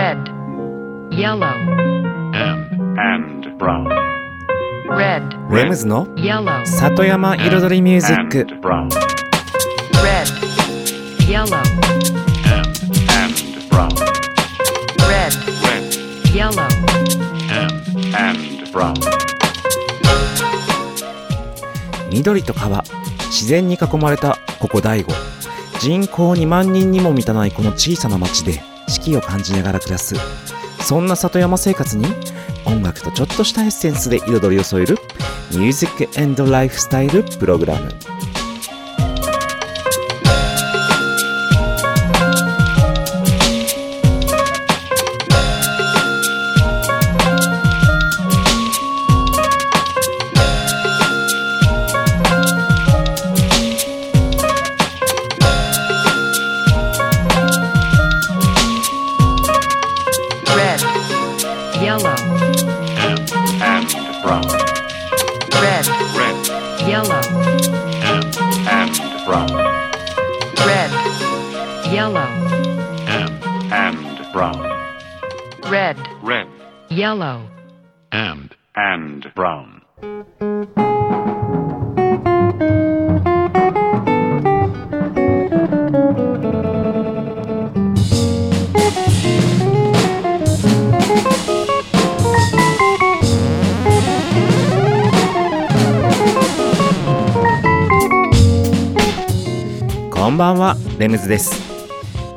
red, yellow, and, and brown, red, レムズの yellow, 里山彩りミュージック and brown, red, yellow, and, and brown, red, red, yellow, and, and brown, 緑と川自然に囲まれたここ大悟人口2万人にも満たないこの小さな町で四季を感じながら暮らす。そんな里山生活に音楽とちょっとしたエッセンスで彩りを添えるミュージックライフスタイルプログラム。レムズです。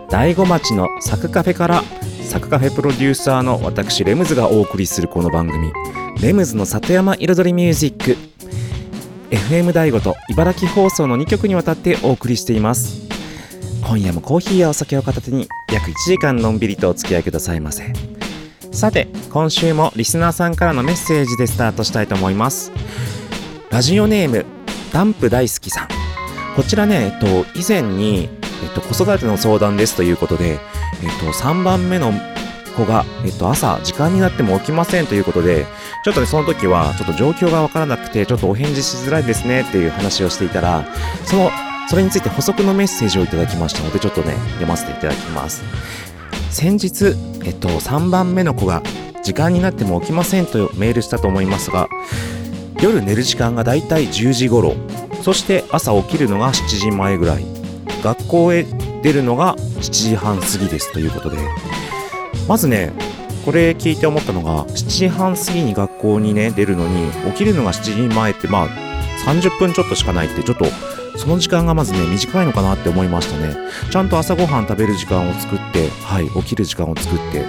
大子町のサクカフェからサクカフェプロデューサーの私レムズがお送りするこの番組。レムズの里山彩りミュージック。FM 大子と茨城放送の2曲にわたってお送りしています。今夜もコーヒーやお酒を片手に約1時間のんびりとお付き合いくださいませ。さて今週もリスナーさんからのメッセージでスタートしたいと思います。ラジオネームダンプ大好きさん。こちらね、えっと、以前に、えっと、子育ての相談ですということで、えっと、3番目の子が、えっと、朝、時間になっても起きませんということで、ちょっとね、その時は、ちょっと状況がわからなくて、ちょっとお返事しづらいですねっていう話をしていたら、その、それについて補足のメッセージをいただきましたので、ちょっとね、読ませていただきます。先日、えっと、3番目の子が、時間になっても起きませんとメールしたと思いますが、夜寝る時間がだいたい10時頃、そして朝起きるのが7時前ぐらい学校へ出るのが7時半過ぎですということでまずねこれ聞いて思ったのが7時半過ぎに学校にね出るのに起きるのが7時前ってまあ30分ちょっとしかないってちょっとその時間がまずね短いのかなって思いましたね。ちゃんと朝ごはん食べる時間を作ってはい起きる時間を作って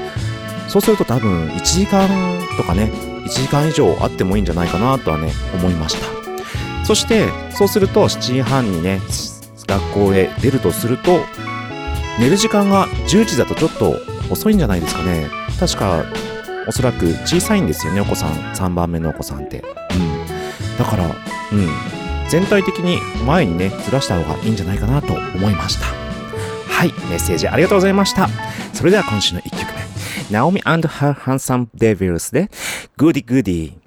そうすると多分1時間とかね1時間以上あってもいいんじゃないかなとはね思いました。そして、そうすると7時半にね、学校へ出るとすると、寝る時間が10時だとちょっと遅いんじゃないですかね。確か、おそらく小さいんですよね、お子さん。3番目のお子さんって。うん。だから、うん。全体的に前にね、ずらした方がいいんじゃないかなと思いました。はい、メッセージありがとうございました。それでは今週の1曲目。Naomi and Her Handsome Devils で、Goody Goody。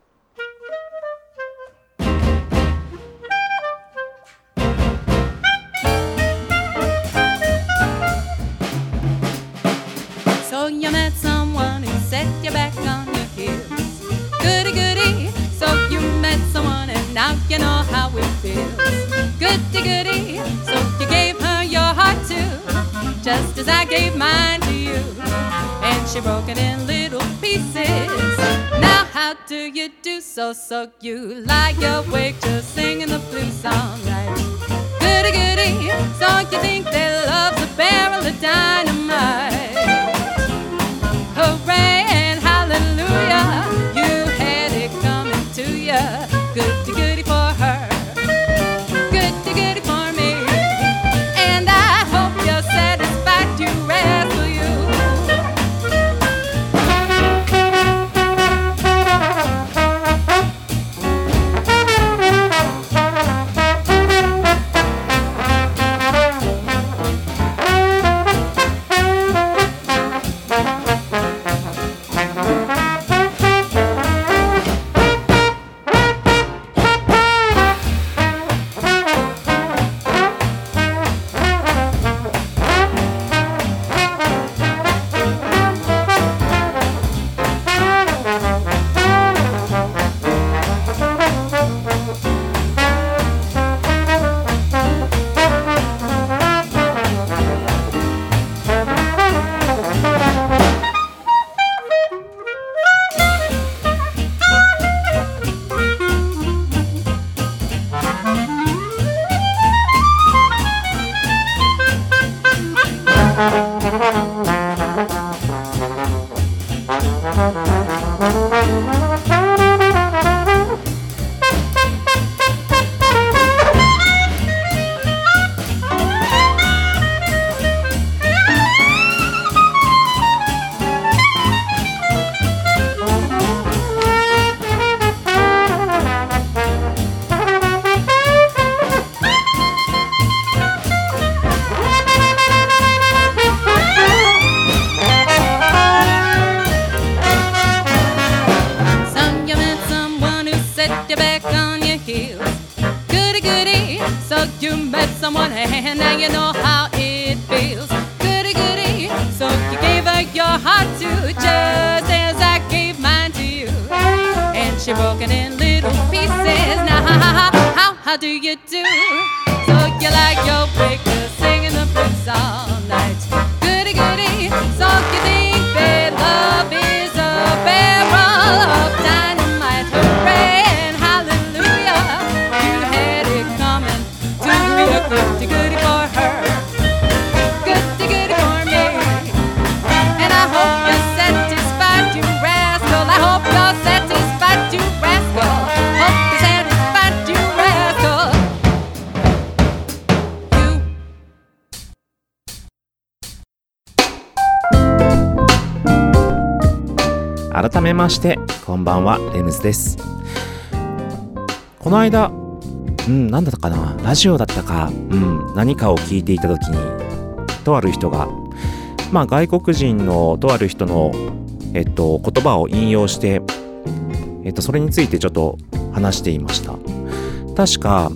She broke it in little pieces. Now how do you do so? So you lie awake just singing the blues song, right? Goody goody. So you think that love's a barrel of dynamite. Hooray and hallelujah, 改めましてこんばんはレムズです。この間うん何だったかなラジオだったかうん何かを聞いていた時にとある人がまあ外国人のとある人のえっと言葉を引用してえっとそれについてちょっと話していました。確か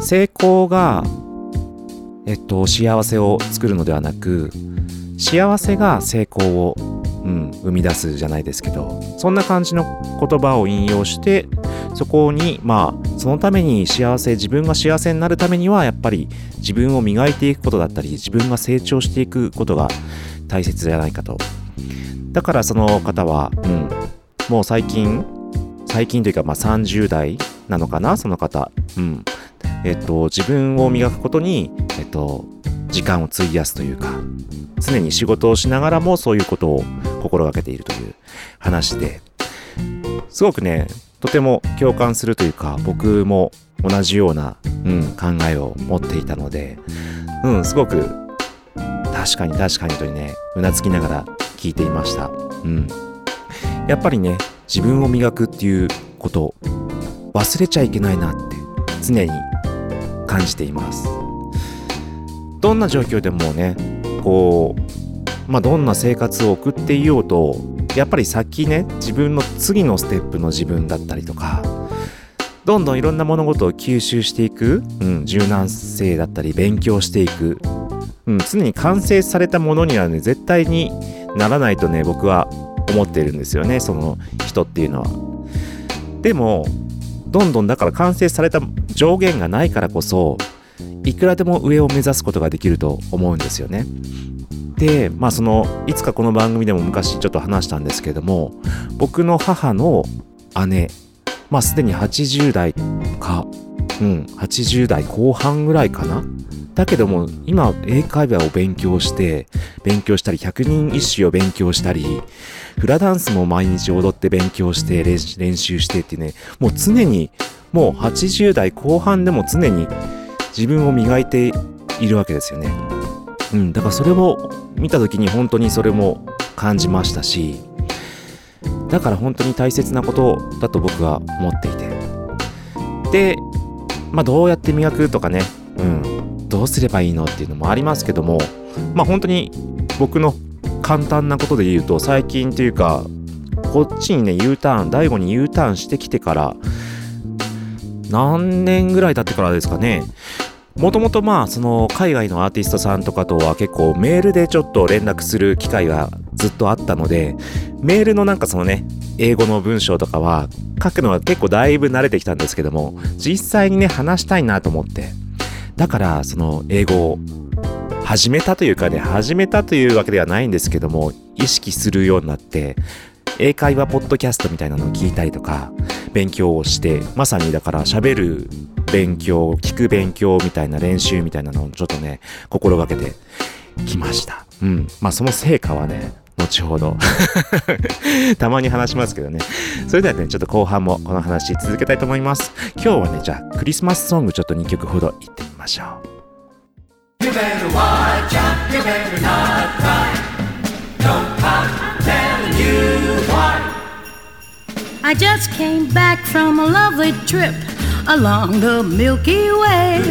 成功がえっと幸せを作るのではなく幸せが成功をうん、生み出すじゃないですけどそんな感じの言葉を引用してそこにまあそのために幸せ自分が幸せになるためにはやっぱり自分を磨いていくことだったり自分が成長していくことが大切じゃないかと。だからその方は、うん、もう最近最近というかまあ30代なのかなその方、うん。えっと、自分を磨くことに、えっと、時間を費やすというか常に仕事をしながらもそういうことを心がけているという話ですごくねとても共感するというか僕も同じような、うん、考えを持っていたので、うん、すごく確かに確かにとねうなずきながら聞いていました、うん、やっぱりね自分を磨くっていうこと忘れちゃいけないなって常に感じています。どんな状況でもねこう、まあ、どんな生活を送っていようとやっぱり先ね自分の次のステップの自分だったりとかどんどんいろんな物事を吸収していく、うん、柔軟性だったり勉強していく、うん、常に完成されたものにはね絶対にならないとね僕は思ってるんですよねその人っていうのは。でもどんどんだから完成された上限がないからこそいくらでも上を目指すことができると思うんですよね。で、まあその、いつかこの番組でも昔ちょっと話したんですけども、僕の母の姉、まあすでに80代か、うん、80代後半ぐらいかな。だけども、今、英会話を勉強して、勉強したり、百人一首を勉強したり、フラダンスも毎日踊って勉強して、練練習してってね、もう常に、もう80代後半でも常に自分を磨いているわけですよね。うん、だからそれを見た時に本当にそれも感じましたし、だから本当に大切なことだと僕は思っていて。で、まあどうやって磨くとかね、うん、どうすればいいのっていうのもありますけども、まあ本当に僕の簡単なことで言うと最近というか、こっちにね U ターン、大悟に U ターンしてきてから、何年ぐらい経ってからですかね。もともとまあその海外のアーティストさんとかとは結構メールでちょっと連絡する機会がずっとあったのでメールのなんかそのね英語の文章とかは書くのは結構だいぶ慣れてきたんですけども実際にね話したいなと思って。だからその英語を始めたというかね始めたというわけではないんですけども意識するようになって英会話ポッドキャストみたいなのを聞いたりとか勉強をしてまさにだから喋る勉強聞く勉強みたいな練習みたいなのをちょっとね心がけてきました。うん。まあその成果はね後ほど たまに話しますけどね。それではねちょっと後半もこの話続けたいと思います。今日はねじゃあクリスマスソングちょっと2曲ほどいってみましょう。I just came back from a lovely trip along the Milky Way.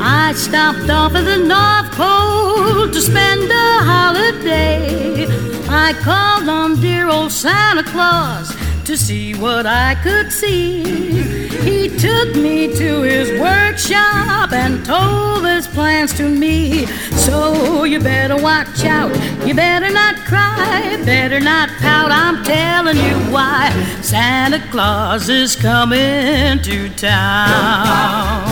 I stopped off at the North Pole to spend a holiday. I called on dear old Santa Claus to see what I could see. He took me to his workshop and told his plans to me. So you better watch out, you better not cry, better not pout, I'm telling you why. Santa Claus is coming to town.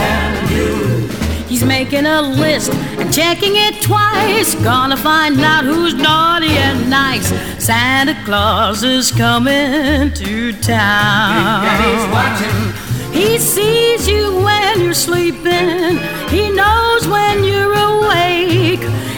He's making a list and checking it twice. Gonna find out who's naughty and nice. Santa Claus is coming to town. He's watching. He sees you when you're sleeping. He knows when you're awake.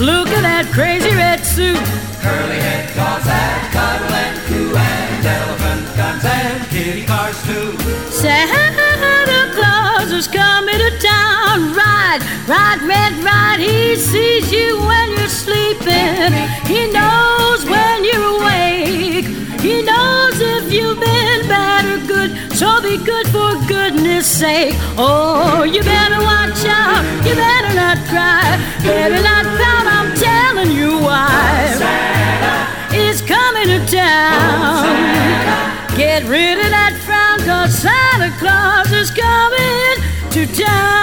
Look at that crazy red suit. Curly head dolls and cuddle and coo and elephant guns and kitty cars too. Santa Claus is coming to town. Ride, ride, red, ride. He sees you when you're sleeping. He knows when you're awake. He knows. So be good for goodness sake. Oh, you better watch out. You better not cry. Better not pout. I'm telling you why. Santa is coming to town. Get rid of that frown, cause Santa Claus is coming to town.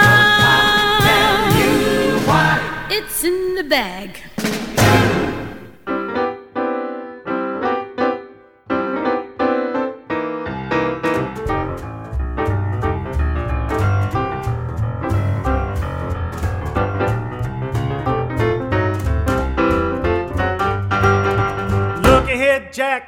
It's in the bag.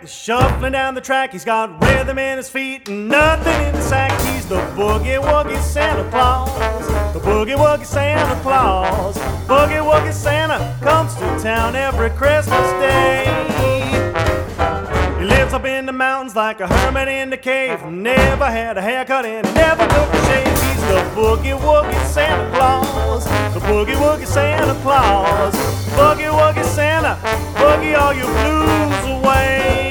Shuffling down the track. He's got rhythm in his feet and nothing in the sack. He's the boogie woogie Santa Claus. The boogie woogie Santa Claus. Boogie woogie Santa comes to town every Christmas day. He lives up in the mountains like a hermit in the cave. Never had a haircut and never took a shave. He's the boogie woogie Santa Claus. The boogie woogie Santa Claus. Boogie woogie Santa, boogie all your blues away.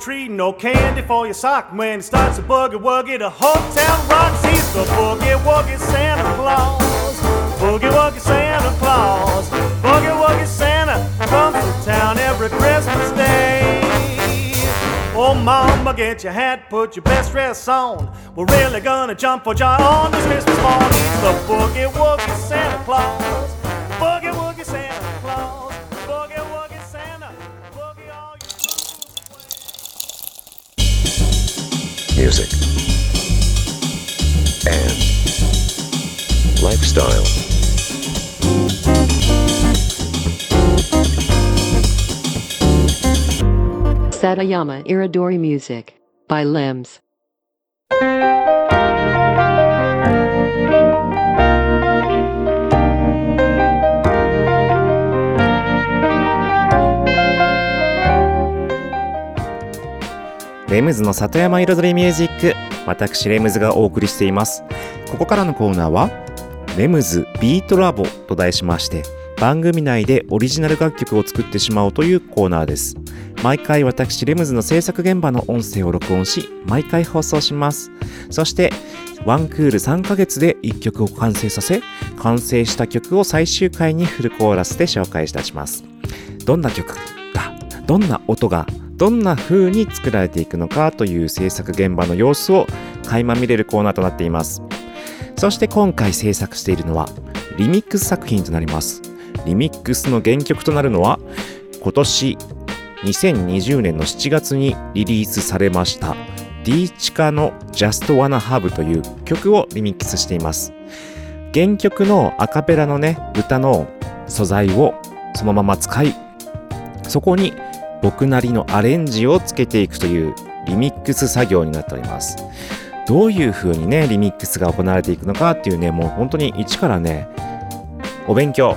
Tree, no candy for your sock. When it starts to boogie woogie, the whole town rocks. He's the boogie woogie Santa Claus. Boogie woogie Santa Claus. Boogie woogie Santa comes to town every Christmas day. Oh, mama, get your hat, put your best dress on. We're really gonna jump for joy on this Christmas morning. He's the boogie woogie Santa Claus. Lifestyle. Satayama Iridori Music by Limbs. レムズの里山彩りミュージック。私レムズがお送りしています。ここからのコーナーはレムズビートラボと題しまして番組内でオリジナル楽曲を作ってしまおうというコーナーです。毎回私レムズの制作現場の音声を録音し毎回放送します。そしてワンクール3ヶ月で1曲を完成させ完成した曲を最終回にフルコーラスで紹介いたします。どんな曲がどんな音がどんな風に作られていくのかという制作現場の様子を垣間見れるコーナーとなっています。そして今回制作しているのはリミックス作品となります。リミックスの原曲となるのは今年2020年の7月にリリースされました D チカの Just Wanna Have という曲をリミックスしています。原曲のアカペラのね歌の素材をそのまま使いそこに僕なりのアレンジをつけていくというリミックス作業になっております。どういう風にねリミックスが行われていくのかっていうねもう本当に一からねお勉強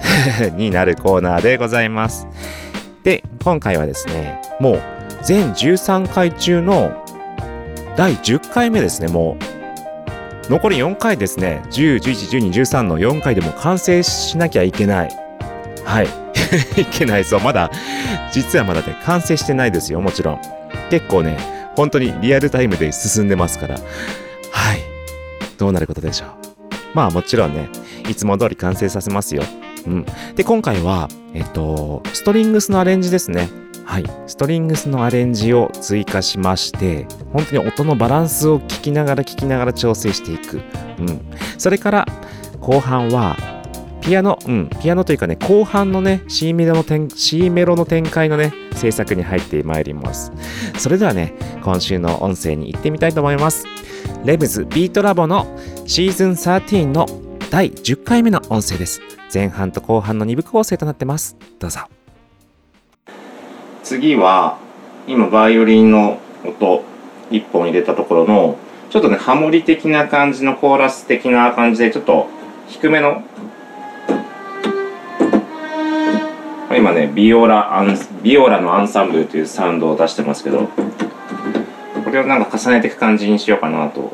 になるコーナーでございます。で今回はですねもう全13回中の第10回目ですねもう。残り4回ですね。10、11、12、13の4回でも完成しなきゃいけない。はい。いけないそうまだ実はまだね完成してないですよもちろん。結構ね本当にリアルタイムで進んでますから。はい。どうなることでしょう。まあもちろんねいつも通り完成させますよ。うん。で今回はえっとストリングスのアレンジですね。はい、ストリングスのアレンジを追加しまして本当に音のバランスを聞きながら聞きながら調整していく、うん、それから後半はピアノ、うん、ピアノというかね後半のね C メロの展 C メロの展開のね制作に入ってまいります。それではね今週の音声に行ってみたいと思います。レムズビートラボのシーズン13の第10回目の音声です。前半と後半の2部構成となってます。どうぞ。次は今バイオリンの音1本入れたところのちょっとねハモリ的な感じのコーラス的な感じでちょっと低めの今ねビオラアンビオラのアンサンブルというサウンドを出してますけどこれをなんか重ねていく感じにしようかなと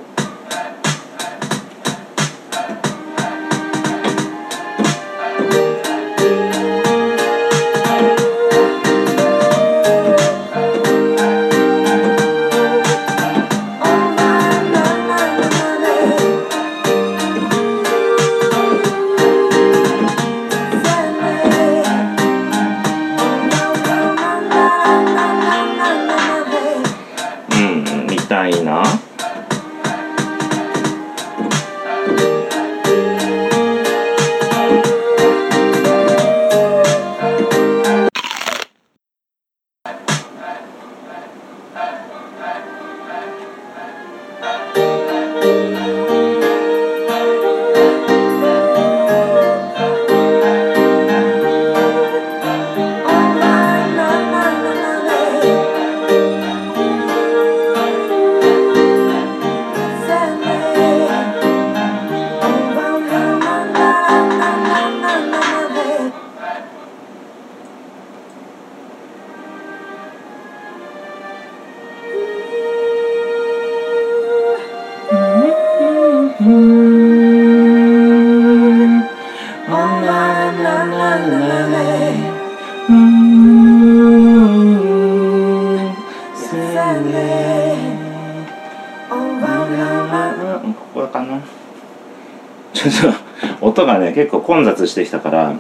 結構混雑してきたから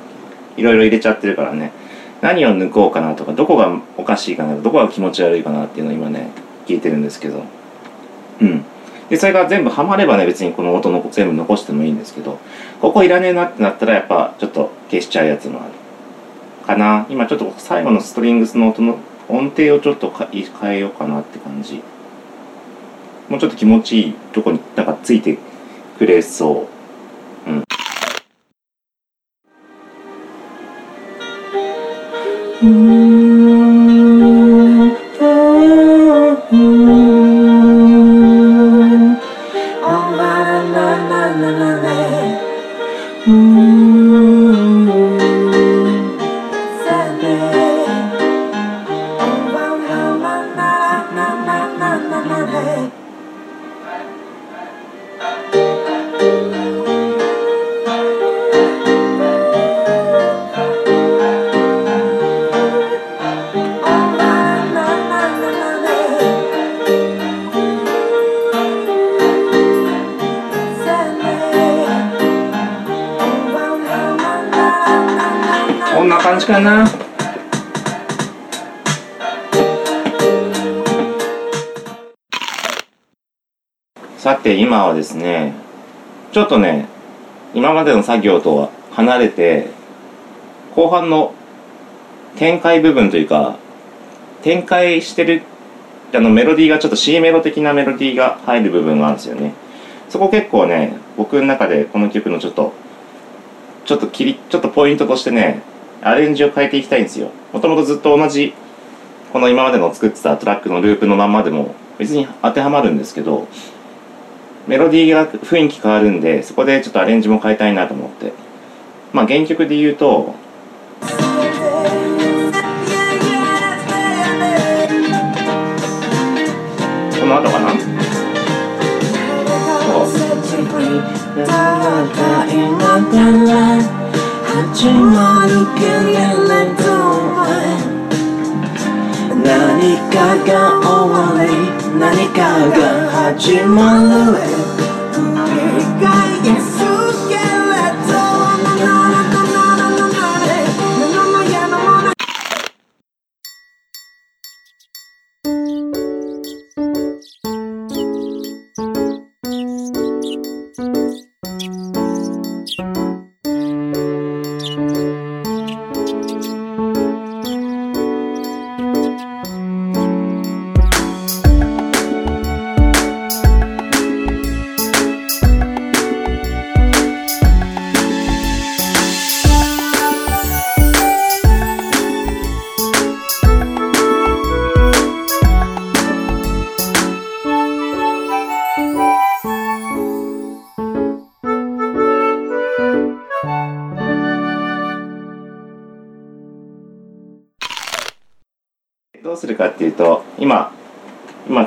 いろいろ入れちゃってるからね。何を抜こうかなとかどこがおかしいかなどこが気持ち悪いかなっていうのを今ね聞いてるんですけど。うん。でそれが全部ハマればね別にこの音の全部残してもいいんですけどここいらねえなってなったらやっぱちょっと消しちゃうやつもある。かな。今ちょっと最後のストリングスの音の音程をちょっと変えようかなって感じ。もうちょっと気持ちいいとこになんかついてくれそう。はですねちょっとね今までの作業とは離れて後半の展開部分というか展開してるあのメロディーがちょっと C メロ的なメロディーが入る部分があるんですよね。そこ結構ね僕の中でこの曲のちょっとちょっと切りちょっとポイントとしてねアレンジを変えていきたいんですよ。もともとずっと同じこの今までの作ってたトラックのループのまんまでも別に当てはまるんですけどメロディーが雰囲気変わるんでそこでちょっとアレンジも変えたいなと思って。まあ原曲で言うとこの後かな？そう。何かが終わり何かが始まる。繰り返す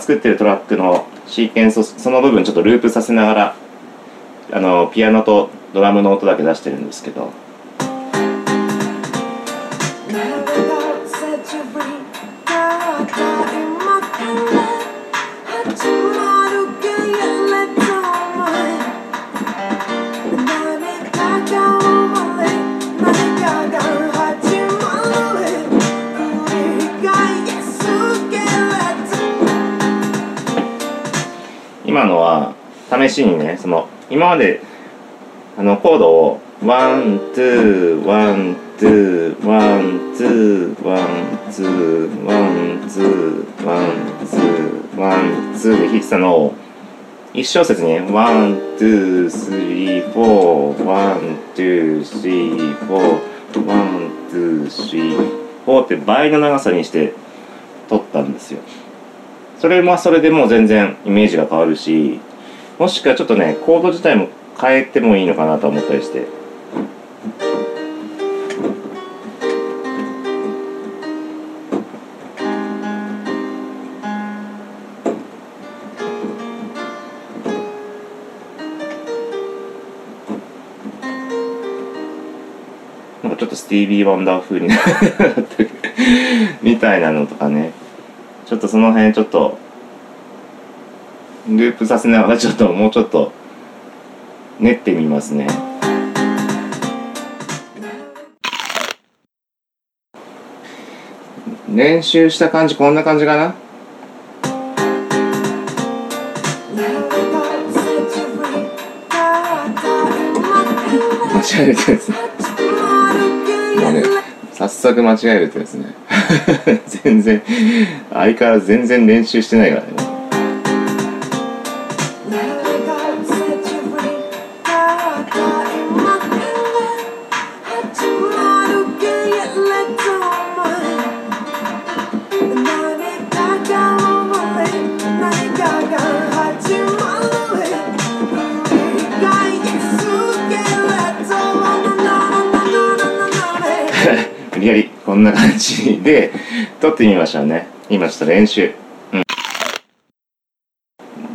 作ってるトラックのシーケンスその部分ちょっとループさせながらあのピアノとドラムの音だけ出してるんですけど。今のは試しにねその今まであのコードを one two one two one two one two one two one two one two で弾いてたのを一小節に one two three four one two three four one two three four って倍の長さにして取ったんですよ。それもそれでもう全然イメージが変わるしもしくはちょっとねコード自体も変えてもいいのかなと思ったりして。なんかちょっとスティービー・ワンダー風になってる。みたいなのとかね。ちょっとその辺ちょっとループさせながらちょっともうちょっと練ってみますね。練習した感じこんな感じかな？間違えるとですね。もうね早速間違えるとですね全然相変わらず全然練習してないからね。こんな感じで撮ってみましょうね。今ちょっと練習。うん。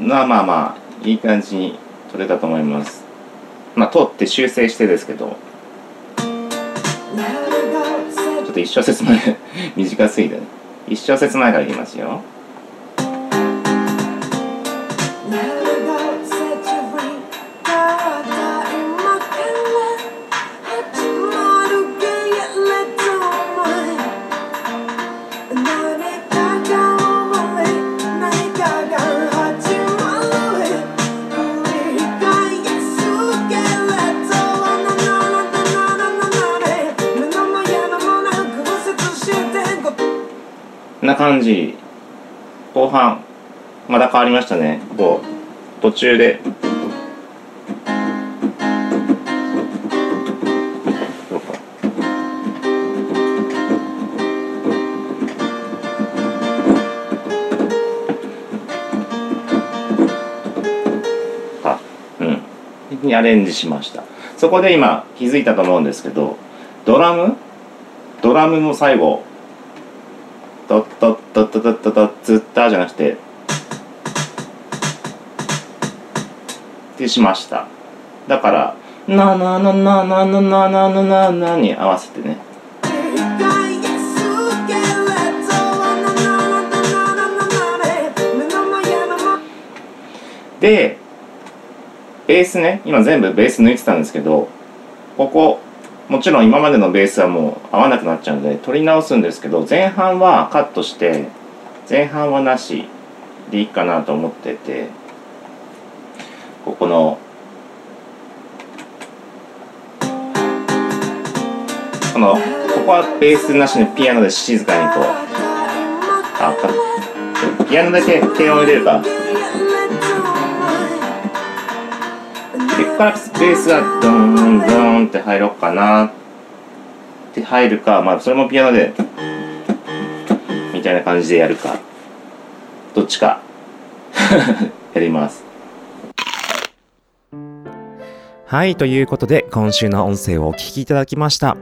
まあまあまあいい感じに撮れたと思います。まあ撮って修正してですけど。ちょっと一小節前 短すぎてね。一小節前からいきますよな感じ。後半まだ変わりましたね。こう途中で。あうん。にアレンジしました。そこで今気づいたと思うんですけどドラム？ドラムの最後トットットットットットットッツッターじゃなくてってしましただからなななななななななななに合わせてねでベースね今全部ベース抜いてたんですけどここもちろん今までのベースはもう合わなくなっちゃうので取り直すんですけど前半はカットして前半はなしでいいかなと思っててここのこのここはベースなしのピアノで静かにこうあピアノだけ低音入れるかからベースがドーンドーンって入ろうかなって入るかまあそれもピアノでみたいな感じでやるかどっちか。やります。はいということで今週の音声をお聞きいただきました。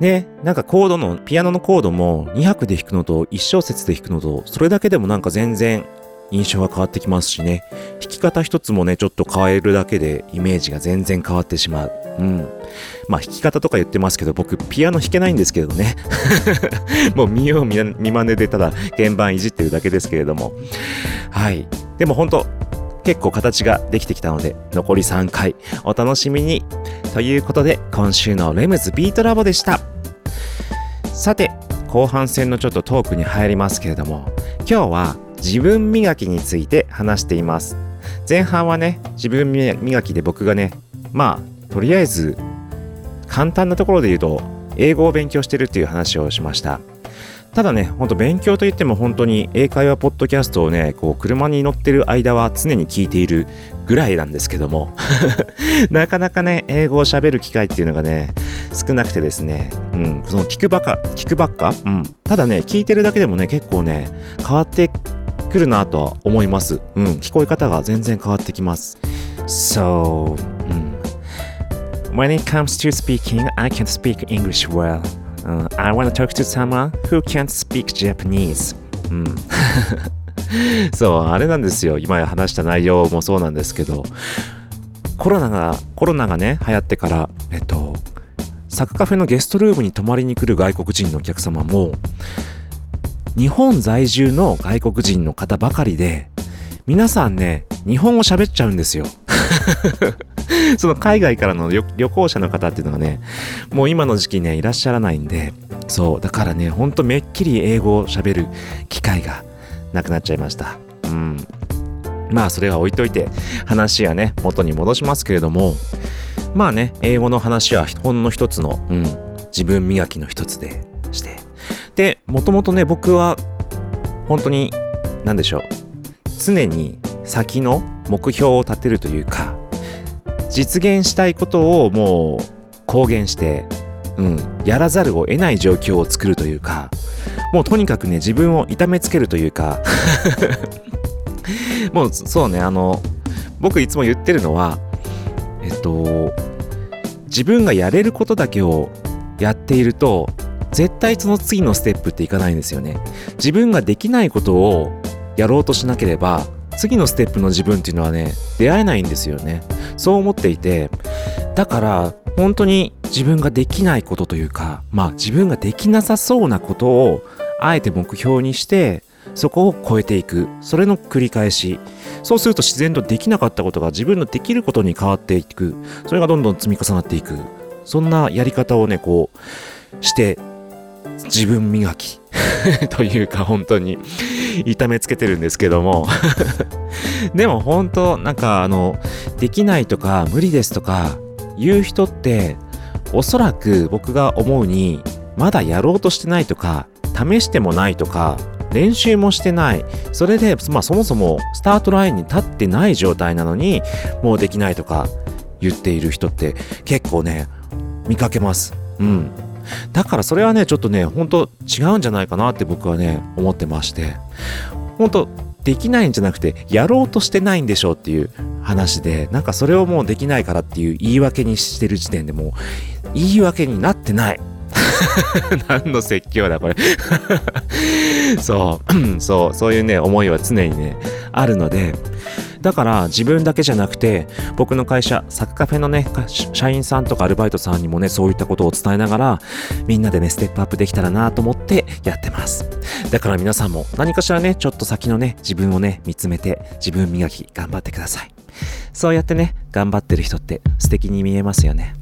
ね、なんかコードの、ピアノのコードも2拍で弾くのと1小節で弾くのと、それだけでもなんか全然印象が変わってきますしね、弾き方一つもね、ちょっと変えるだけでイメージが全然変わってしまう。うん。まあ弾き方とか言ってますけど、僕ピアノ弾けないんですけどね。もう見よう見見真似でただ鍵盤いじってるだけですけれども。はい。でも本当結構形ができてきたので、残り3回お楽しみに。ということで、今週のレムズビートラボでした。さて、後半戦のちょっとトークに入りますけれども、今日は自分磨きについて話しています。前半はね、自分磨きで僕がね、まあ、とりあえず、簡単なところで言うと、英語を勉強してるっていう話をしました。ただね、ほんと勉強といっても本当に英会話ポッドキャストをね、こう車に乗ってる間は常に聞いているぐらいなんですけども、なかなかね、英語を喋る機会っていうのがね、少なくてですね、うん、その聞くばっか、聞くばっか？うん。ただね、聞いてるだけでもね、結構ね、変わってくるなとは思います。うん、聞こえ方が全然変わってきます。So, うん。When it comes to speaking, I can't speak English well. Uh, I want to talk to someone who can't speak Japanese. うん。そう、あれなんですよ。今話した内容もそうなんですけど、コロナが、コロナがね、流行ってから、えっと、サクカフェのゲストルームに泊まりに来る外国人のお客様も、日本在住の外国人の方ばかりで、皆さんね、日本語喋っちゃうんですよ。その海外からの旅行者の方っていうのがね、もう今の時期ね、いらっしゃらないんで、そう、だからね、ほんとめっきり英語を喋る機会がなくなっちゃいました。うん。まあそれは置いといて、話はね、元に戻しますけれども、まあね、英語の話はほんの一つの、うん、自分磨きの一つでして。で、もともとね、僕は、本当に、なんでしょう。常に先の目標を立てるというか、実現したいことをもう公言して、うん、やらざるを得ない状況を作るというか、もうとにかくね、自分を痛めつけるというか、もうそうね、あの、僕いつも言ってるのは、えっと、自分がやれることだけをやっていると、絶対その次のステップっていかないんですよね。自分ができないことをやろうとしなければ、次のステップの自分っていうのはね、出会えないんですよね。そう思っていて、だから、本当に自分ができないことというか、まあ自分ができなさそうなことを、あえて目標にして、そこを超えていく。それの繰り返し。そうすると自然とできなかったことが自分のできることに変わっていく。それがどんどん積み重なっていく。そんなやり方をね、こう、して、自分磨き。というか本当に痛めつけてるんですけども。でも本当なんかあのできないとか無理ですとか言う人っておそらく僕が思うにまだやろうとしてないとか試してもないとか練習もしてない。それで、まあ、そもそもスタートラインに立ってない状態なのにもうできないとか言っている人って結構ね見かけます。うん。だからそれはねちょっとね本当違うんじゃないかなって僕はね思ってまして。本当できないんじゃなくてやろうとしてないんでしょうっていう話でなんかそれをもうできないからっていう言い訳にしてる時点でもう言い訳になってない。何の説教だこれ。そう。そう。そういうね思いは常にねあるので。だから自分だけじゃなくて僕の会社サクカフェのね社員さんとかアルバイトさんにもねそういったことを伝えながらみんなでねステップアップできたらなと思ってやってます。だから皆さんも何かしらねちょっと先のね自分をね見つめて自分磨き頑張ってください。そうやってね頑張ってる人って素敵に見えますよね。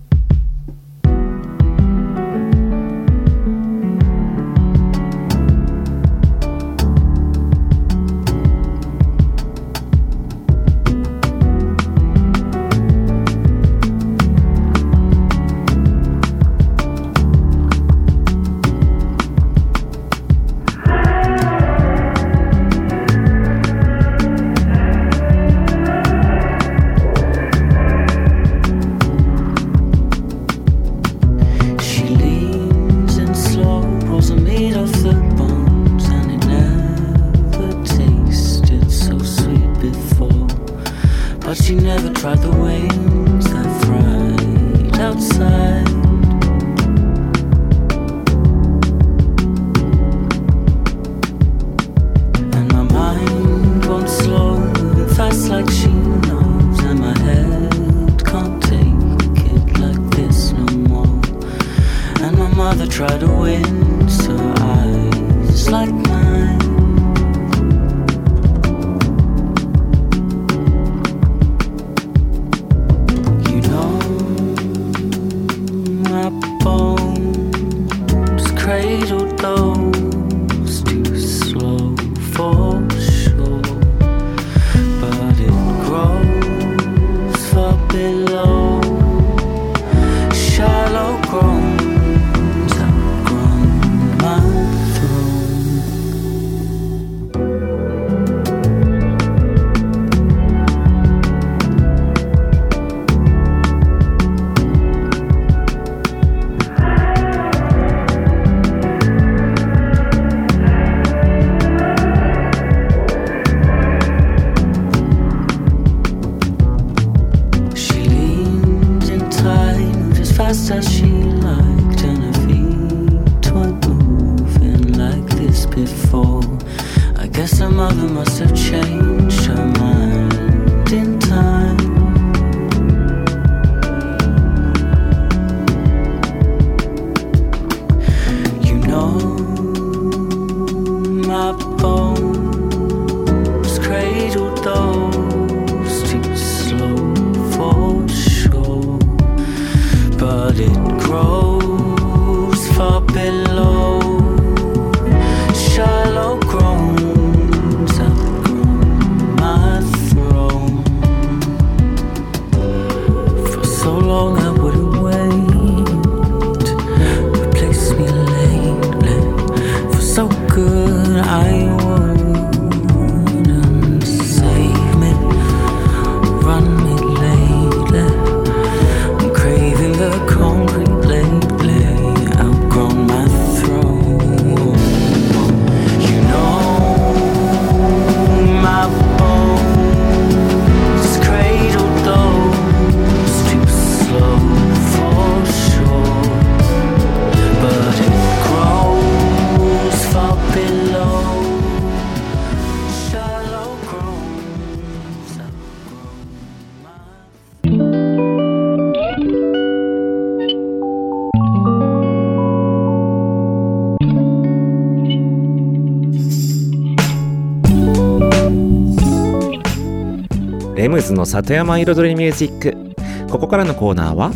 レムズの里山彩りミュージック。ここからのコーナーは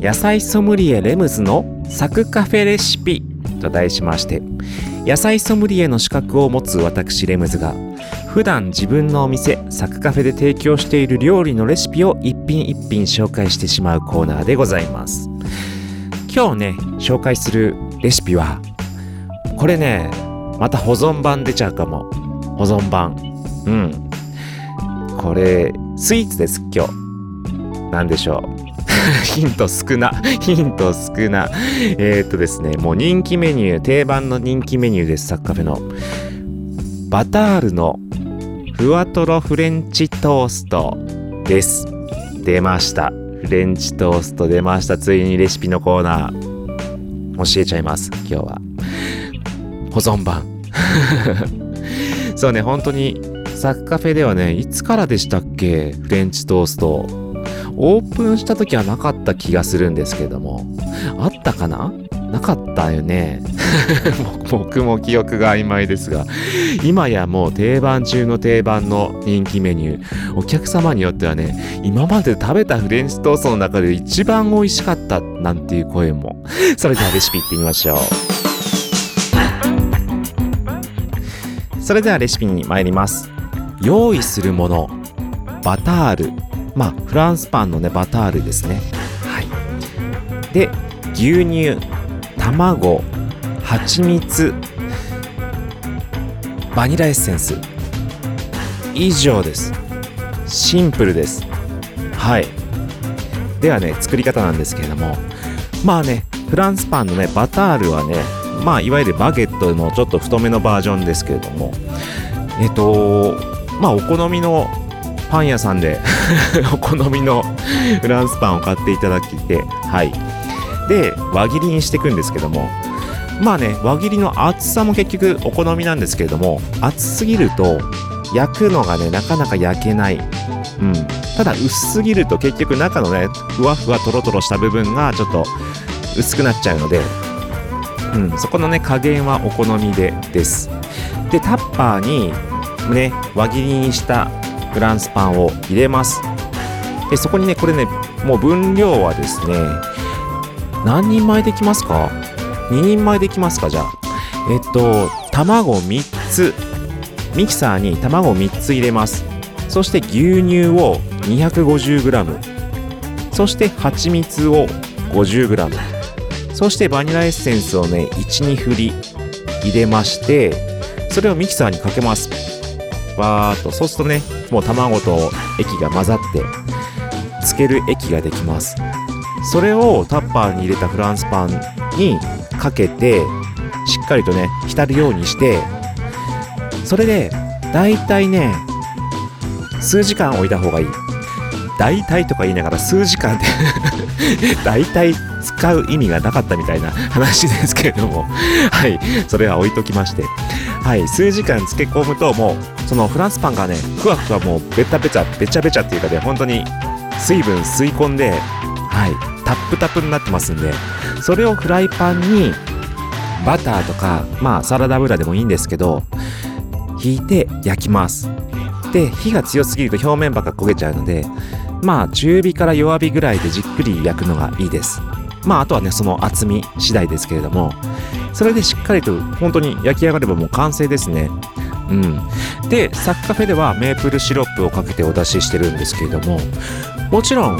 野菜ソムリエレムズのサクカフェレシピと題しまして野菜ソムリエの資格を持つ私レムズが普段自分のお店サクカフェで提供している料理のレシピを一品一品紹介してしまうコーナーでございます。今日ね紹介するレシピはこれねまた保存版出ちゃうかも。保存版。うん。これスイーツです今日なんでしょう ヒント少な。ヒント少な。えー、っとですね、もう人気メニュー、定番の人気メニューです、サッカフェの。バタールのふわとろフレンチトーストです。出ました。フレンチトースト出ました。ついにレシピのコーナー。教えちゃいます、今日は。保存版。そうね、本当に、サッカフェではね、いつからでしたっけ？フレンチトースト。オープンした時はなかった気がするんですけども。あったかな？なかったよね。僕も記憶が曖昧ですが、今やもう定番中の定番の人気メニュー。お客様によってはね、今まで食べたフレンチトーストの中で一番美味しかったなんていう声も。それではレシピいってみましょう。それではレシピに参ります。用意するもの、バタール。まあ、フランスパンのね、バタールですね。はい。で、牛乳、卵、蜂蜜、バニラエッセンス。以上です。シンプルです。はい。ではね、作り方なんですけれども、まあね、フランスパンのね、バタールはね、まあ、いわゆるバゲットのちょっと太めのバージョンですけれども、えっと、まあ、お好みのパン屋さんで お好みのフランスパンを買っていただきて、はい。で、輪切りにしていくんですけども、まあね、輪切りの厚さも結局お好みなんですけれども、厚すぎると焼くのがね、なかなか焼けない。うん。ただ、薄すぎると結局中のね、ふわふわとろとろした部分がちょっと薄くなっちゃうので、うん、そこのね、加減はお好みでです。で、タッパーにね、輪切りにしたフランスパンを入れます。で、そこにね、これね、もう分量はですね、何人前できますか ?2 人前できますか？じゃあ。えっと、卵3つ。ミキサーに卵3つ入れます。そして牛乳を 250g。そして蜂蜜を 50g。そしてバニラエッセンスをね、1、2振り入れまして、それをミキサーにかけます。バーっと。そうするとね、もう卵と液が混ざって、つける液ができます。それをタッパーに入れたフランスパンにかけて、しっかりとね、浸るようにして、それで、だいたいね、数時間置いた方がいい。大体とか言いながら数時間で 大体使う意味がなかったみたいな話ですけれどもはいそれは置いときましてはい数時間漬け込むともうそのフランスパンがねふわふわもうベタベタべちゃべちゃっていうかでね本当に水分吸い込んではいタップタップになってますんでそれをフライパンにバターとかまあサラダ油でもいいんですけど引いて焼きます。で火が強すぎると表面ばっか焦げちゃうのでまあ中火から弱火ぐらいでじっくり焼くのがいいです。まああとはねその厚み次第ですけれどもそれでしっかりと本当に焼き上がればもう完成ですね。うん。でサッカフェではメープルシロップをかけてお出ししてるんですけれどももちろん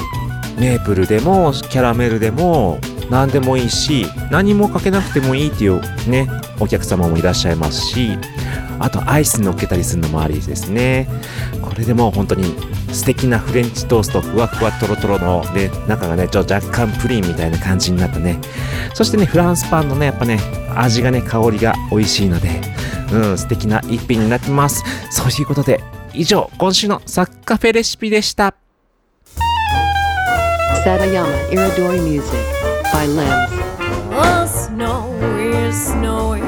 メープルでもキャラメルでも何でもいいし何もかけなくてもいいっていうねお客様もいらっしゃいますしあとアイス乗っけたりするのもありですね。これでもう本当に素敵なフレンチトーストふわふわとろとろので中がねちょっと若干プリンみたいな感じになったね。そしてねフランスパンのねやっぱね味がね香りが美味しいのでうん素敵な一品になってます。そういうことで以上今週のサッカフェレシピでした。Satayama Iridori Music by Limbs. The snow is snowing,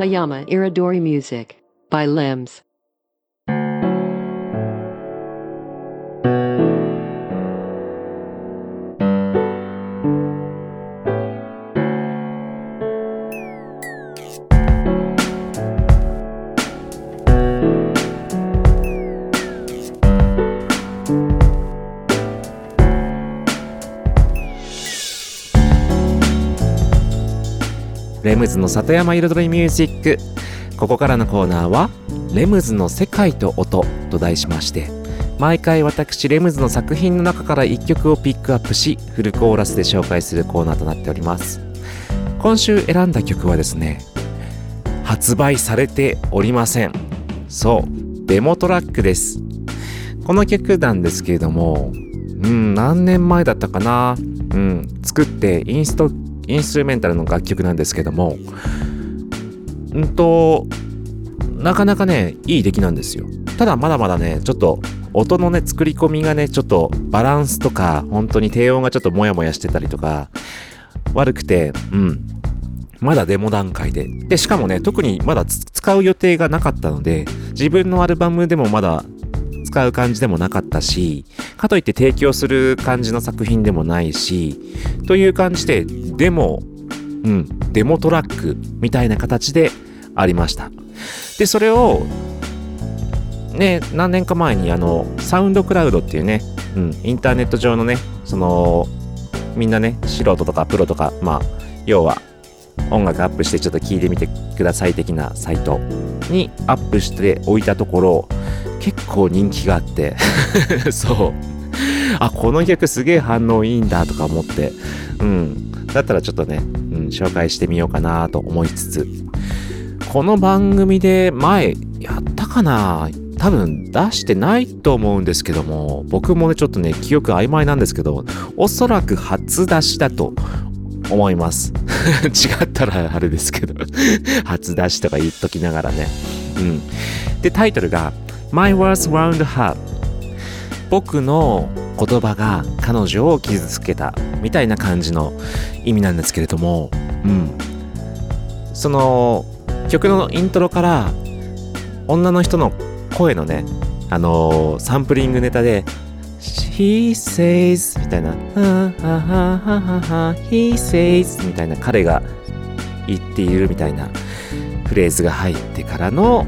Satayama Iridori Music by Limbs. ムズの里山彩りミュージック。ここからのコーナーは「レムズの世界と音」と題しまして毎回私レムズの作品の中から1曲をピックアップしフルコーラスで紹介するコーナーとなっております。今週選んだ曲はですね発売されておりません。そうデモトラックです。この曲なんですけれどもうん何年前だったかな？うん作ってインストインストゥルメンタルの楽曲なんですけどもうんとなかなかねいい出来なんですよ。ただまだまだねちょっと音のね作り込みがねちょっとバランスとか本当に低音がちょっとモヤモヤしてたりとか悪くてうん。まだデモ段階で。でしかもね特にまだ使う予定がなかったので自分のアルバムでもまだ使う感じでもなかったしかといって提供する感じの作品でもないしという感じでデモうんデモトラックみたいな形でありました。でそれをね何年か前にあのサウンドクラウドっていうね、うん、インターネット上のねそのみんなね素人とかプロとかまあ要は音楽アップしてちょっと聞いてみてください的なサイトにアップしておいたところ結構人気があって。そう。あこの曲すげえ反応いいんだとか思って。うん。だったらちょっとね、うん、紹介してみようかなと思いつつ。この番組で前やったかな。多分出してないと思うんですけども僕もねちょっとね記憶曖昧なんですけどおそらく初出しだと思います。違ったらあれですけど。初出しとか言っときながらね。うん。でタイトルが My Words Round Her. 僕の言葉が彼女を傷つけたみたいな感じの意味なんですけれどもうん。その曲のイントロから女の人の声のねあのーサンプリングネタで He says みたいなははははは He says みたいな彼が言っているみたいなフレーズが入ってからの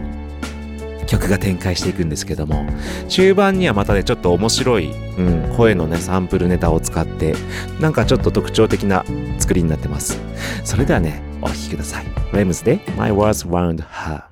曲が展開していくんですけども中盤にはまたねちょっと面白い、うん、声のねサンプルネタを使ってなんかちょっと特徴的な作りになってます。それではねお聴きください。レムズで My Words Round Her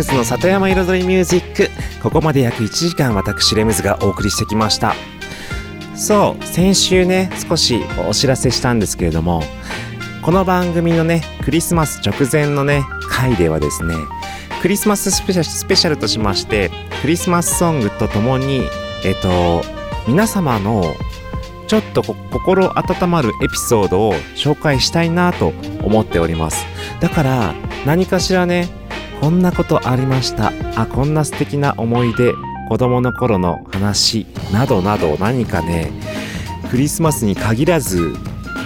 ムズの里山彩りミュージック。ここまで約1時間私レムズがお送りしてきました。そう先週ね少しお知らせしたんですけれどもこの番組のねクリスマス直前のね回ではですねクリスマススペシャルスペシャルとしましてクリスマスソングとともにえっと皆様のちょっと心温まるエピソードを紹介したいなと思っております。だから何かしらねこんなことありました。あこんな素敵な思い出。子供の頃の話などなど何かねクリスマスに限らず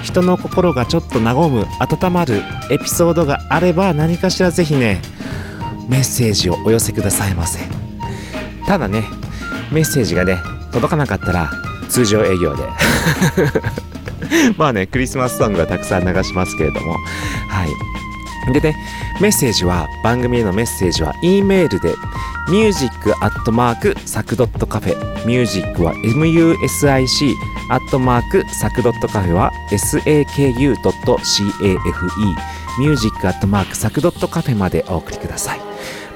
人の心がちょっと和む温まるエピソードがあれば何かしらぜひねメッセージをお寄せくださいませ。ただねメッセージがね届かなかったら通常営業で。まあねクリスマスソングはたくさん流しますけれども。はい。でねメッセージは番組へのメッセージは E メールで music アットマークサクドットカフェ。ミュージックは music アットマークサクドットカフェは saku.cafe ミュージックアットマークサクドットカフェまでお送りください。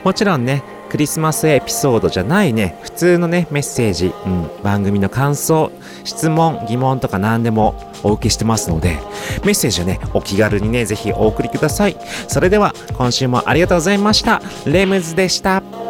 もちろんねクリスマスエピソードじゃないね普通のねメッセージ、うん、番組の感想質問疑問とか何でもお受けしてますのでメッセージをねお気軽にね是非お送りください。それでは今週もありがとうございました。レムズでした。